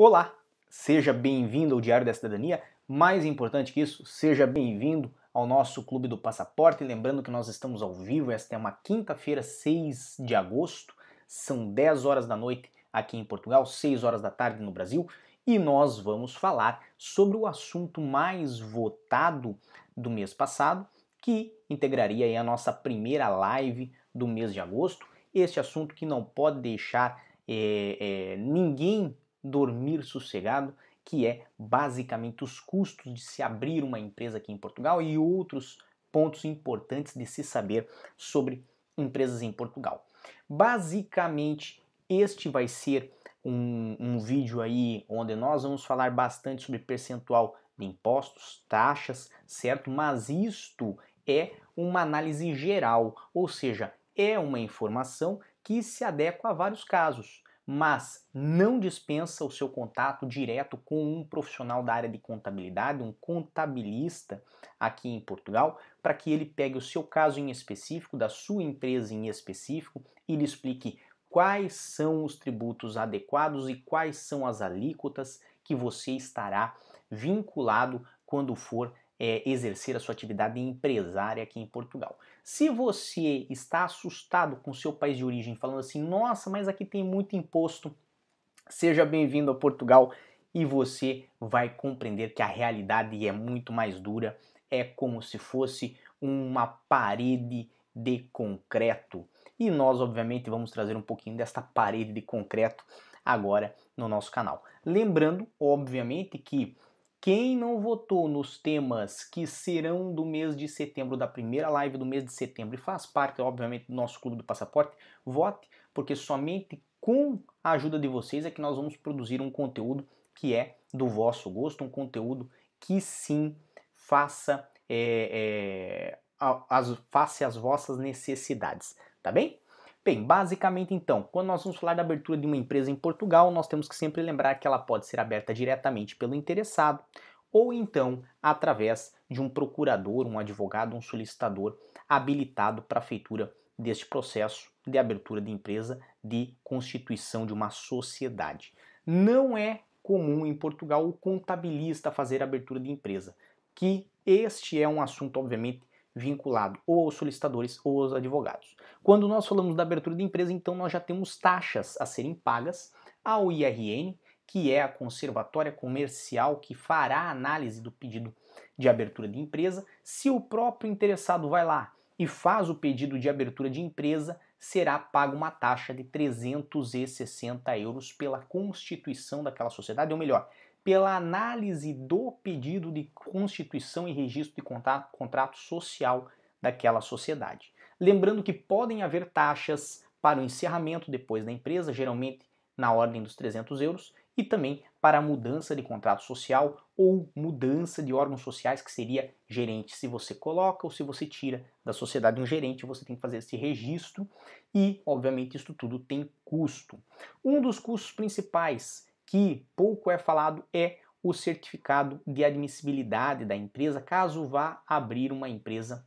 Olá, seja bem-vindo ao Diário da Cidadania. Mais importante que isso, seja bem-vindo ao nosso Clube do Passaporte. Lembrando que nós estamos ao vivo, esta é uma quinta-feira, 6 de agosto, são 10 horas da noite aqui em Portugal, 6 horas da tarde no Brasil, e nós vamos falar sobre o assunto mais votado do mês passado, que integraria a nossa primeira live do mês de agosto. Este assunto que não pode deixar é, é, ninguém dormir sossegado, que é basicamente os custos de se abrir uma empresa aqui em Portugal e outros pontos importantes de se saber sobre empresas em Portugal. Basicamente, este vai ser um, um vídeo aí onde nós vamos falar bastante sobre percentual de impostos, taxas, certo? Mas isto é uma análise geral, ou seja, é uma informação que se adequa a vários casos mas não dispensa o seu contato direto com um profissional da área de contabilidade, um contabilista aqui em Portugal, para que ele pegue o seu caso em específico, da sua empresa em específico, e lhe explique quais são os tributos adequados e quais são as alíquotas que você estará vinculado quando for é, exercer a sua atividade empresária aqui em Portugal. Se você está assustado com seu país de origem, falando assim, nossa, mas aqui tem muito imposto, seja bem-vindo a Portugal e você vai compreender que a realidade é muito mais dura, é como se fosse uma parede de concreto. E nós, obviamente, vamos trazer um pouquinho desta parede de concreto agora no nosso canal. Lembrando, obviamente, que quem não votou nos temas que serão do mês de setembro, da primeira live do mês de setembro, e faz parte, obviamente, do nosso Clube do Passaporte, vote, porque somente com a ajuda de vocês é que nós vamos produzir um conteúdo que é do vosso gosto, um conteúdo que sim faça, é, é, as, faça as vossas necessidades, tá bem? Bem, basicamente então, quando nós vamos falar da abertura de uma empresa em Portugal, nós temos que sempre lembrar que ela pode ser aberta diretamente pelo interessado ou então através de um procurador, um advogado, um solicitador habilitado para a feitura deste processo de abertura de empresa, de constituição de uma sociedade. Não é comum em Portugal o contabilista fazer abertura de empresa, que este é um assunto obviamente vinculado ou aos solicitadores ou aos advogados. Quando nós falamos da abertura de empresa, então nós já temos taxas a serem pagas ao IRN, que é a conservatória comercial que fará a análise do pedido de abertura de empresa. Se o próprio interessado vai lá e faz o pedido de abertura de empresa, será paga uma taxa de 360 euros pela constituição daquela sociedade, ou melhor, pela análise do pedido de constituição e registro de contrato, contrato social daquela sociedade. Lembrando que podem haver taxas para o encerramento depois da empresa, geralmente na ordem dos 300 euros, e também para a mudança de contrato social ou mudança de órgãos sociais, que seria gerente. Se você coloca ou se você tira da sociedade um gerente, você tem que fazer esse registro e, obviamente, isso tudo tem custo. Um dos custos principais que pouco é falado é o certificado de admissibilidade da empresa, caso vá abrir uma empresa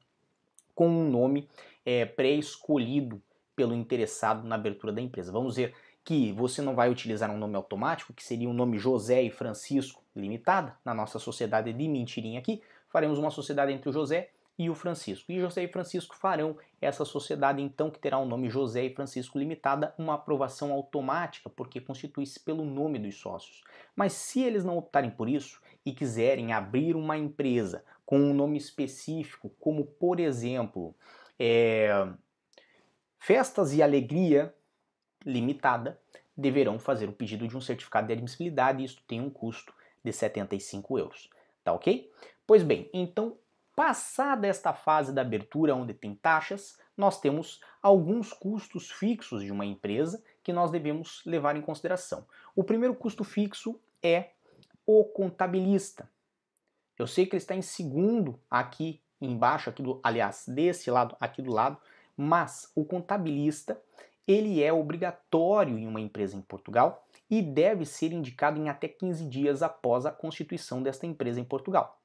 com um nome é, pré-escolhido pelo interessado na abertura da empresa. Vamos dizer que você não vai utilizar um nome automático, que seria o nome José e Francisco Limitada, na nossa sociedade de mentirinha aqui, faremos uma sociedade entre o José e o Francisco. E José e Francisco farão essa sociedade então que terá o nome José e Francisco Limitada uma aprovação automática, porque constitui-se pelo nome dos sócios. Mas se eles não optarem por isso e quiserem abrir uma empresa com um nome específico, como por exemplo é, Festas e Alegria Limitada, deverão fazer o pedido de um certificado de admissibilidade e isso tem um custo de 75 euros. Tá ok? Pois bem, então Passada esta fase da abertura, onde tem taxas, nós temos alguns custos fixos de uma empresa que nós devemos levar em consideração. O primeiro custo fixo é o contabilista. Eu sei que ele está em segundo aqui embaixo, aqui do, aliás, desse lado, aqui do lado, mas o contabilista ele é obrigatório em uma empresa em Portugal e deve ser indicado em até 15 dias após a constituição desta empresa em Portugal.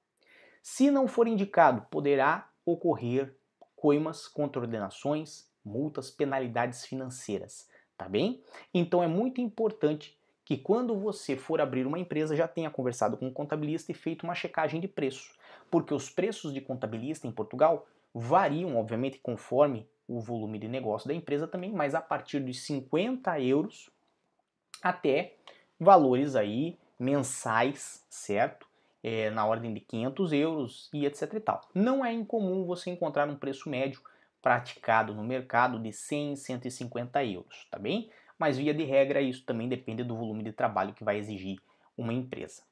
Se não for indicado, poderá ocorrer coimas, contraordenações, multas, penalidades financeiras, tá bem? Então é muito importante que quando você for abrir uma empresa já tenha conversado com um contabilista e feito uma checagem de preço, porque os preços de contabilista em Portugal variam, obviamente, conforme o volume de negócio da empresa também, mas a partir de 50 euros até valores aí mensais, certo? É, na ordem de 500 euros e etc e tal. Não é incomum você encontrar um preço médio praticado no mercado de 100, 150 euros, tá bem? Mas via de regra isso também depende do volume de trabalho que vai exigir uma empresa.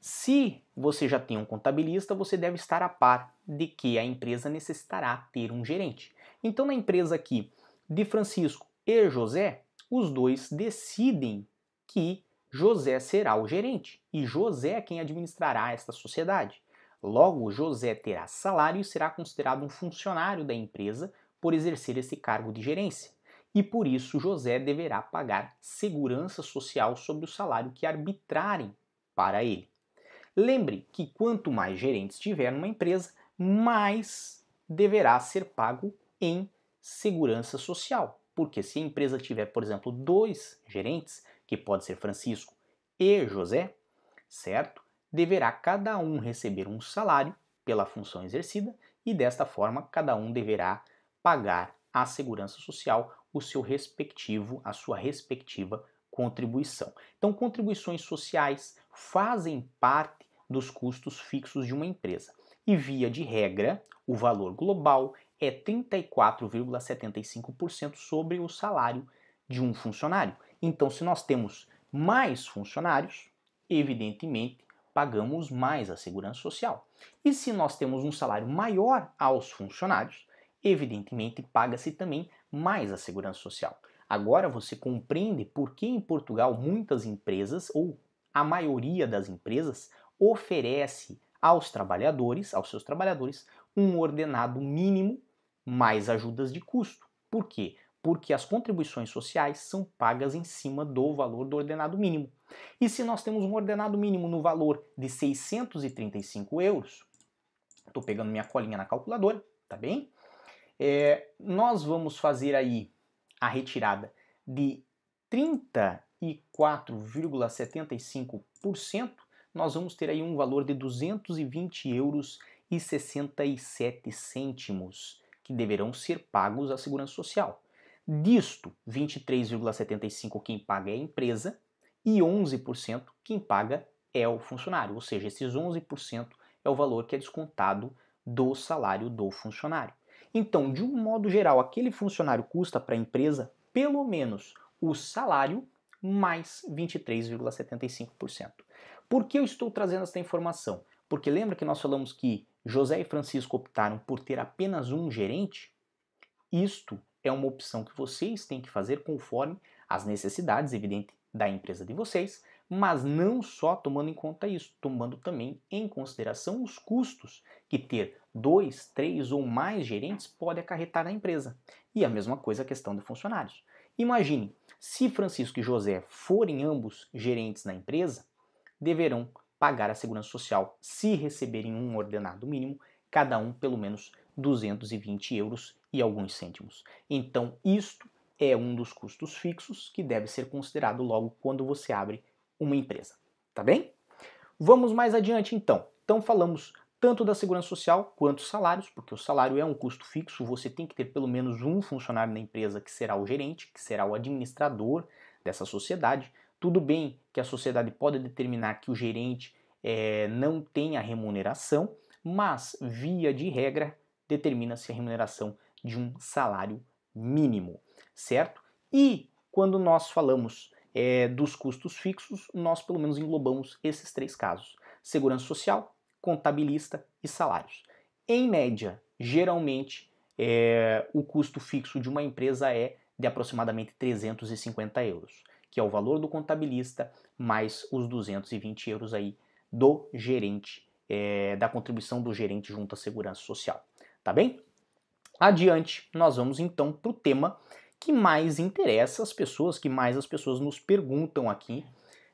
Se você já tem um contabilista, você deve estar a par de que a empresa necessitará ter um gerente. Então, na empresa aqui de Francisco e José, os dois decidem que José será o gerente e José é quem administrará esta sociedade. Logo, José terá salário e será considerado um funcionário da empresa por exercer esse cargo de gerência. E por isso José deverá pagar segurança social sobre o salário que arbitrarem para ele. Lembre que quanto mais gerentes tiver numa empresa, mais deverá ser pago em segurança social. Porque se a empresa tiver, por exemplo, dois gerentes, que pode ser Francisco e José, certo? Deverá cada um receber um salário pela função exercida e desta forma cada um deverá pagar à segurança social o seu respectivo, a sua respectiva contribuição. Então, contribuições sociais fazem parte dos custos fixos de uma empresa. E via de regra, o valor global é 34,75% sobre o salário de um funcionário. Então, se nós temos mais funcionários, evidentemente pagamos mais a segurança social. E se nós temos um salário maior aos funcionários, evidentemente paga-se também mais a segurança social. Agora você compreende por que em Portugal muitas empresas, ou a maioria das empresas, oferece aos trabalhadores, aos seus trabalhadores, um ordenado mínimo mais ajudas de custo. Por quê? Porque as contribuições sociais são pagas em cima do valor do ordenado mínimo. E se nós temos um ordenado mínimo no valor de 635 euros, estou pegando minha colinha na calculadora, tá bem? É, nós vamos fazer aí a retirada de 34,75%, nós vamos ter aí um valor de 220 euros e 67 cêntimos que deverão ser pagos à segurança social. Disto, 23,75 quem paga é a empresa e 11% quem paga é o funcionário, ou seja, esses 11% é o valor que é descontado do salário do funcionário. Então, de um modo geral, aquele funcionário custa para a empresa pelo menos o salário mais 23,75%. Por que eu estou trazendo essa informação? Porque lembra que nós falamos que José e Francisco optaram por ter apenas um gerente? Isto é uma opção que vocês têm que fazer conforme as necessidades, evidente, da empresa de vocês, mas não só tomando em conta isso, tomando também em consideração os custos que ter dois, três ou mais gerentes pode acarretar na empresa. E a mesma coisa a questão de funcionários. Imagine, se Francisco e José forem ambos gerentes na empresa, deverão pagar a segurança social se receberem um ordenado mínimo, cada um pelo menos 220 euros e alguns cêntimos. Então, isto é um dos custos fixos que deve ser considerado logo quando você abre uma empresa. Tá bem? Vamos mais adiante então. Então falamos tanto da segurança social quanto salários, porque o salário é um custo fixo, você tem que ter pelo menos um funcionário na empresa que será o gerente, que será o administrador dessa sociedade. Tudo bem que a sociedade pode determinar que o gerente é, não tenha remuneração, mas, via de regra, determina-se a remuneração de um salário mínimo, certo? E quando nós falamos é, dos custos fixos, nós pelo menos englobamos esses três casos: segurança social, contabilista e salários. Em média, geralmente, é, o custo fixo de uma empresa é de aproximadamente 350 euros que é o valor do contabilista mais os 220 euros aí do gerente, é, da contribuição do gerente junto à segurança social. Tá bem? Adiante, nós vamos então para o tema que mais interessa as pessoas, que mais as pessoas nos perguntam aqui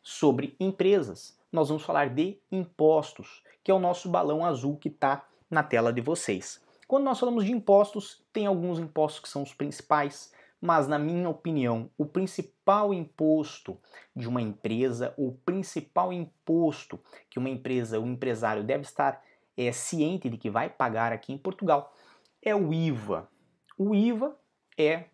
sobre empresas. Nós vamos falar de impostos, que é o nosso balão azul que está na tela de vocês. Quando nós falamos de impostos, tem alguns impostos que são os principais, mas na minha opinião, o principal imposto de uma empresa, o principal imposto que uma empresa, um empresário deve estar é, ciente de que vai pagar aqui em Portugal é o IVA. O IVA é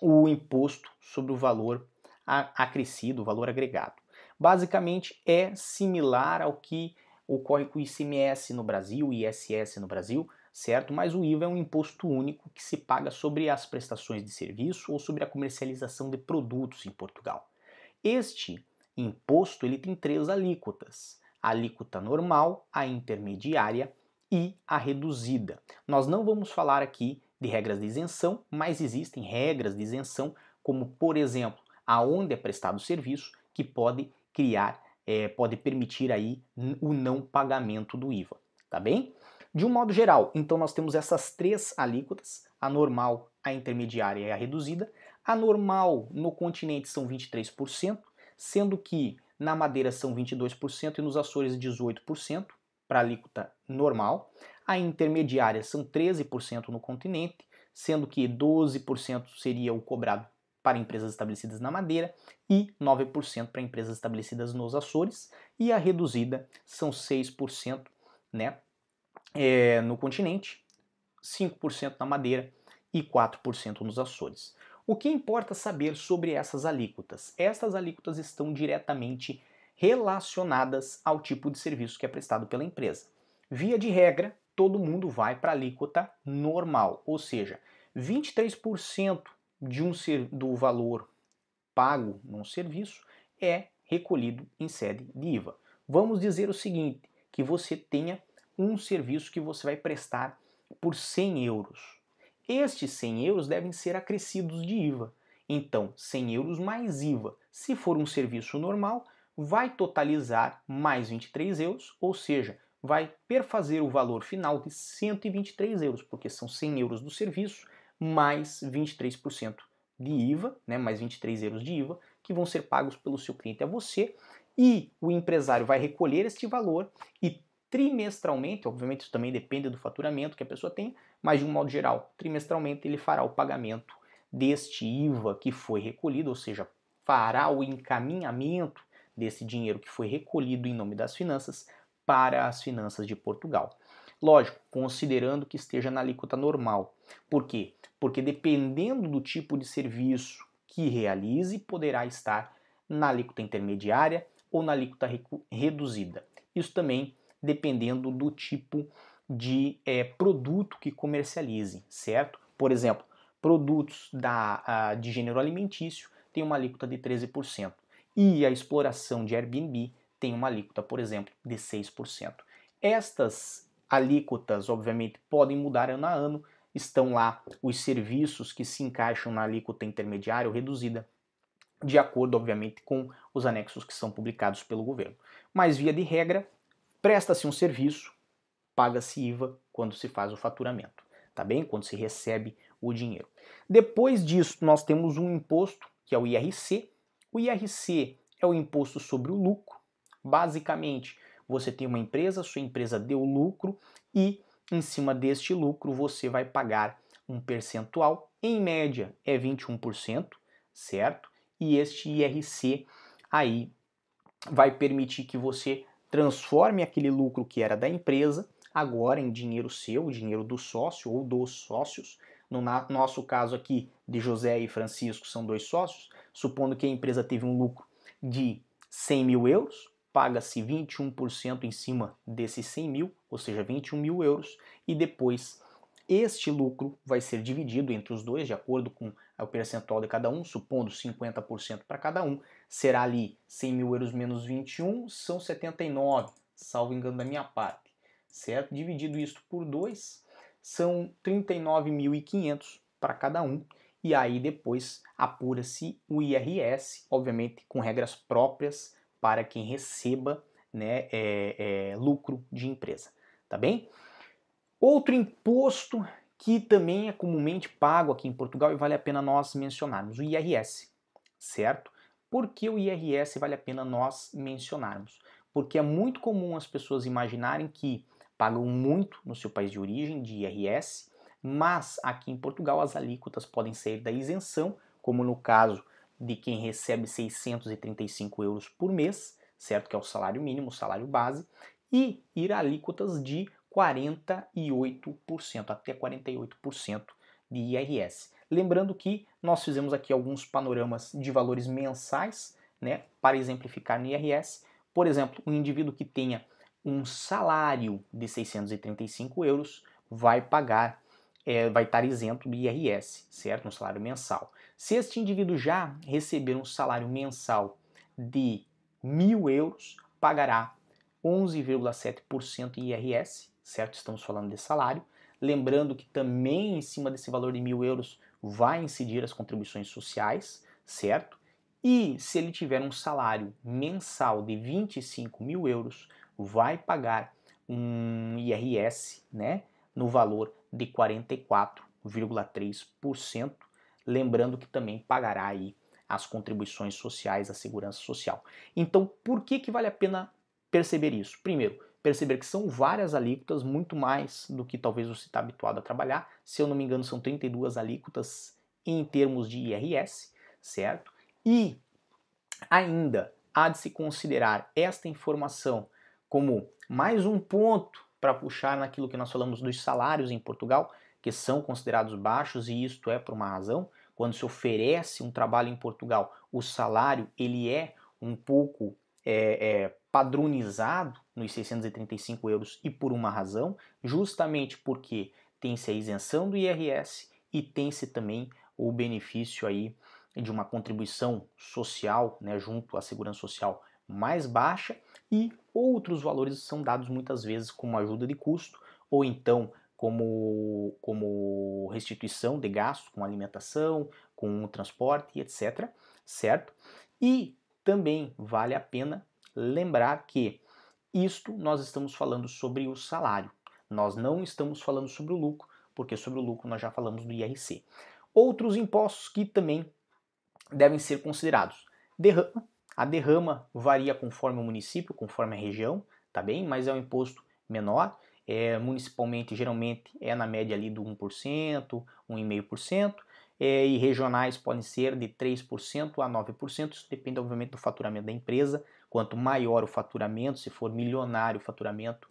o imposto sobre o valor acrescido, o valor agregado. Basicamente é similar ao que ocorre com o ICMS no Brasil, ISS no Brasil, certo? Mas o IVA é um imposto único que se paga sobre as prestações de serviço ou sobre a comercialização de produtos em Portugal. Este imposto ele tem três alíquotas: a alíquota normal, a intermediária e a reduzida. Nós não vamos falar aqui de regras de isenção, mas existem regras de isenção, como por exemplo, aonde é prestado o serviço, que pode criar, é, pode permitir aí o não pagamento do IVA, tá bem? De um modo geral, então nós temos essas três alíquotas, a normal, a intermediária e a reduzida. A normal no continente são 23%, sendo que na Madeira são 22% e nos Açores 18% para alíquota normal. A intermediária são 13% no continente, sendo que 12% seria o cobrado para empresas estabelecidas na Madeira e 9% para empresas estabelecidas nos Açores, e a reduzida são 6%, né, é, no continente, 5% na Madeira e 4% nos Açores. O que importa saber sobre essas alíquotas? Estas alíquotas estão diretamente relacionadas ao tipo de serviço que é prestado pela empresa. Via de regra, todo mundo vai para a alíquota normal, ou seja, 23% de um do valor pago num serviço é recolhido em sede de IVA. Vamos dizer o seguinte, que você tenha um serviço que você vai prestar por 100 euros. Estes 100 euros devem ser acrescidos de IVA. Então, 100 euros mais IVA. Se for um serviço normal, vai totalizar mais 23 euros, ou seja, vai perfazer o valor final de 123 euros, porque são 100 euros do serviço mais 23% de IVA, né, mais 23 euros de IVA, que vão ser pagos pelo seu cliente a você, e o empresário vai recolher este valor e trimestralmente, obviamente isso também depende do faturamento que a pessoa tem, mas de um modo geral, trimestralmente ele fará o pagamento deste IVA que foi recolhido, ou seja, fará o encaminhamento desse dinheiro que foi recolhido em nome das finanças para as finanças de Portugal. Lógico, considerando que esteja na alíquota normal. Por quê? Porque dependendo do tipo de serviço que realize, poderá estar na alíquota intermediária ou na alíquota reduzida. Isso também dependendo do tipo de é, produto que comercialize, certo? Por exemplo, produtos da, de gênero alimentício tem uma alíquota de 13% e a exploração de Airbnb tem uma alíquota, por exemplo, de 6%. Estas alíquotas, obviamente, podem mudar ano a ano, estão lá os serviços que se encaixam na alíquota intermediária ou reduzida, de acordo, obviamente, com os anexos que são publicados pelo governo. Mas, via de regra, Presta-se um serviço, paga-se IVA quando se faz o faturamento, tá bem? Quando se recebe o dinheiro. Depois disso, nós temos um imposto, que é o IRC. O IRC é o imposto sobre o lucro. Basicamente, você tem uma empresa, sua empresa deu lucro e em cima deste lucro você vai pagar um percentual, em média é 21%, certo? E este IRC aí vai permitir que você transforme aquele lucro que era da empresa agora em dinheiro seu, dinheiro do sócio ou dos sócios. No nosso caso aqui, de José e Francisco, são dois sócios. Supondo que a empresa teve um lucro de 100 mil euros, paga-se 21% em cima desses 100 mil, ou seja, 21 mil euros, e depois este lucro vai ser dividido entre os dois, de acordo com o percentual de cada um, supondo 50% para cada um, será ali 100 mil euros menos 21, são 79, salvo engano da minha parte, certo? Dividido isso por 2, são 39.500 para cada um, e aí depois apura-se o IRS, obviamente com regras próprias para quem receba né, é, é, lucro de empresa, tá bem? Outro imposto que também é comumente pago aqui em Portugal e vale a pena nós mencionarmos, o IRS, certo? Por que o IRS vale a pena nós mencionarmos? Porque é muito comum as pessoas imaginarem que pagam muito no seu país de origem de IRS, mas aqui em Portugal as alíquotas podem sair da isenção, como no caso de quem recebe 635 euros por mês, certo? Que é o salário mínimo, o salário base, e ir a alíquotas de 48%, até 48% de IRS. Lembrando que nós fizemos aqui alguns panoramas de valores mensais, né, para exemplificar no IRS. Por exemplo, um indivíduo que tenha um salário de 635 euros vai pagar, é, vai estar isento do IRS, certo? Um salário mensal. Se este indivíduo já receber um salário mensal de mil euros, pagará 11,7% em IRS, certo? Estamos falando de salário. Lembrando que também em cima desse valor de mil euros vai incidir as contribuições sociais, certo? E se ele tiver um salário mensal de 25 mil euros, vai pagar um IRS, né, no valor de 44,3%, lembrando que também pagará aí as contribuições sociais à segurança social. Então, por que que vale a pena perceber isso? Primeiro, perceber que são várias alíquotas, muito mais do que talvez você está habituado a trabalhar. Se eu não me engano, são 32 alíquotas em termos de IRS, certo? E ainda há de se considerar esta informação como mais um ponto para puxar naquilo que nós falamos dos salários em Portugal, que são considerados baixos e isto é por uma razão. Quando se oferece um trabalho em Portugal, o salário ele é um pouco é, é, padronizado nos 635 euros e por uma razão, justamente porque tem-se a isenção do IRS e tem-se também o benefício aí de uma contribuição social, né, junto à segurança social mais baixa e outros valores são dados muitas vezes como ajuda de custo ou então como, como restituição de gastos com alimentação, com transporte, etc. Certo? E também vale a pena lembrar que isto nós estamos falando sobre o salário. Nós não estamos falando sobre o lucro, porque sobre o lucro nós já falamos do IRC. Outros impostos que também devem ser considerados. Derrama. A derrama varia conforme o município, conforme a região, tá bem? Mas é um imposto menor. É, municipalmente, geralmente, é na média ali do 1%, 1,5%. É, e regionais podem ser de 3% a 9%. Isso depende, obviamente, do faturamento da empresa. Quanto maior o faturamento, se for milionário o faturamento,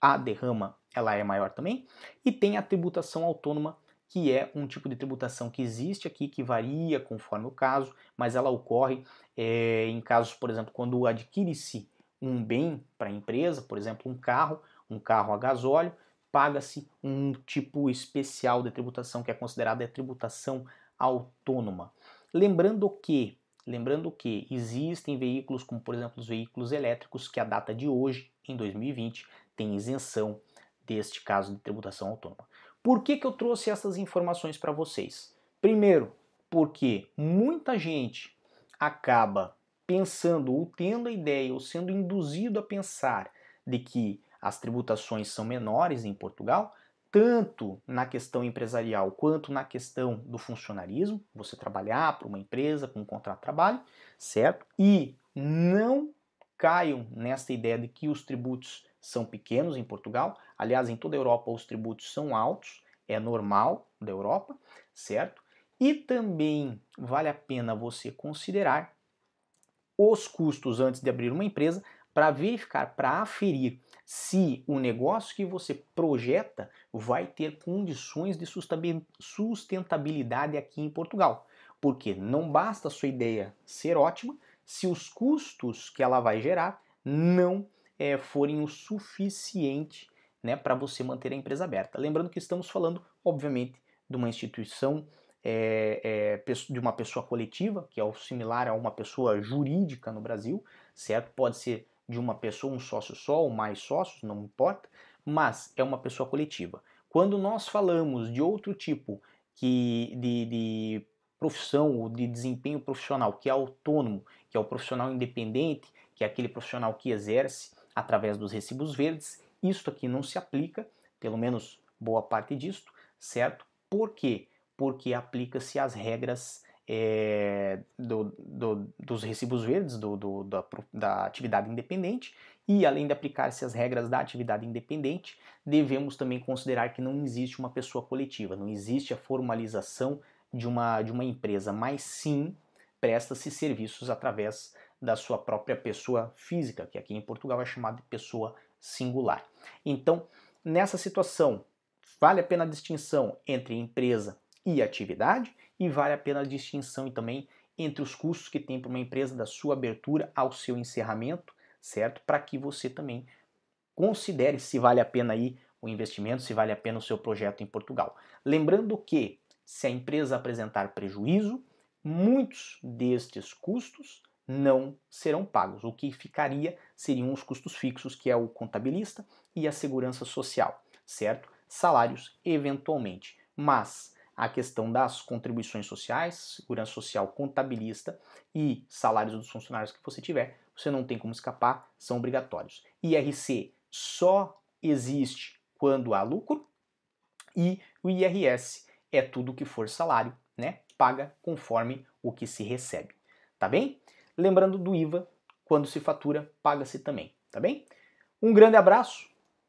a derrama ela é maior também. E tem a tributação autônoma, que é um tipo de tributação que existe aqui, que varia conforme o caso, mas ela ocorre é, em casos, por exemplo, quando adquire-se um bem para a empresa, por exemplo, um carro, um carro a gasóleo, paga-se um tipo especial de tributação que é considerada a tributação autônoma. Lembrando que Lembrando que existem veículos, como por exemplo os veículos elétricos, que a data de hoje, em 2020, tem isenção deste caso de tributação autônoma. Por que, que eu trouxe essas informações para vocês? Primeiro, porque muita gente acaba pensando ou tendo a ideia ou sendo induzido a pensar de que as tributações são menores em Portugal, tanto na questão empresarial quanto na questão do funcionarismo, você trabalhar para uma empresa com um contrato de trabalho, certo? E não caiam nessa ideia de que os tributos são pequenos em Portugal. Aliás, em toda a Europa os tributos são altos, é normal da Europa, certo? E também vale a pena você considerar os custos antes de abrir uma empresa para verificar, para aferir se o negócio que você projeta vai ter condições de sustentabilidade aqui em Portugal. Porque não basta a sua ideia ser ótima se os custos que ela vai gerar não é, forem o suficiente né, para você manter a empresa aberta. Lembrando que estamos falando, obviamente, de uma instituição, é, é, de uma pessoa coletiva, que é similar a uma pessoa jurídica no Brasil, certo? Pode ser de uma pessoa, um sócio só ou mais sócios, não importa, mas é uma pessoa coletiva. Quando nós falamos de outro tipo que de, de profissão ou de desempenho profissional que é autônomo, que é o profissional independente, que é aquele profissional que exerce através dos recibos verdes, isto aqui não se aplica, pelo menos boa parte disto, certo? Por quê? Porque aplica-se as regras é, do, do, dos recibos verdes do, da, da atividade independente e, além de aplicar-se as regras da atividade independente, devemos também considerar que não existe uma pessoa coletiva, não existe a formalização de uma, de uma empresa, mas sim presta-se serviços através da sua própria pessoa física, que aqui em Portugal é chamada de pessoa singular. Então, nessa situação, vale a pena a distinção entre empresa e atividade e vale a pena a distinção também entre os custos que tem para uma empresa da sua abertura ao seu encerramento, certo? Para que você também considere se vale a pena aí o investimento, se vale a pena o seu projeto em Portugal. Lembrando que se a empresa apresentar prejuízo, muitos destes custos não serão pagos. O que ficaria seriam os custos fixos, que é o contabilista e a segurança social, certo? Salários, eventualmente. Mas a questão das contribuições sociais, segurança social contabilista e salários dos funcionários que você tiver, você não tem como escapar, são obrigatórios. IRC só existe quando há lucro e o IRS é tudo que for salário, né? Paga conforme o que se recebe, tá bem? Lembrando do IVA, quando se fatura, paga-se também, tá bem? Um grande abraço.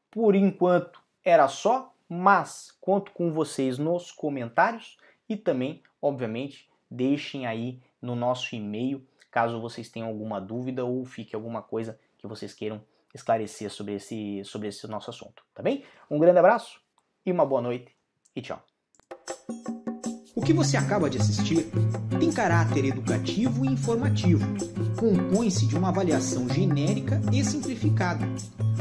Por enquanto era só, mas conto com vocês nos comentários e também, obviamente, deixem aí no nosso e-mail caso vocês tenham alguma dúvida ou fique alguma coisa que vocês queiram esclarecer sobre esse, sobre esse nosso assunto, tá bem? Um grande abraço e uma boa noite e tchau. O que você acaba de assistir tem caráter educativo e informativo. Compõe-se de uma avaliação genérica e simplificada.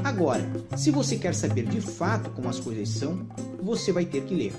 Agora, se você quer saber de fato como as coisas são, você vai ter que ler.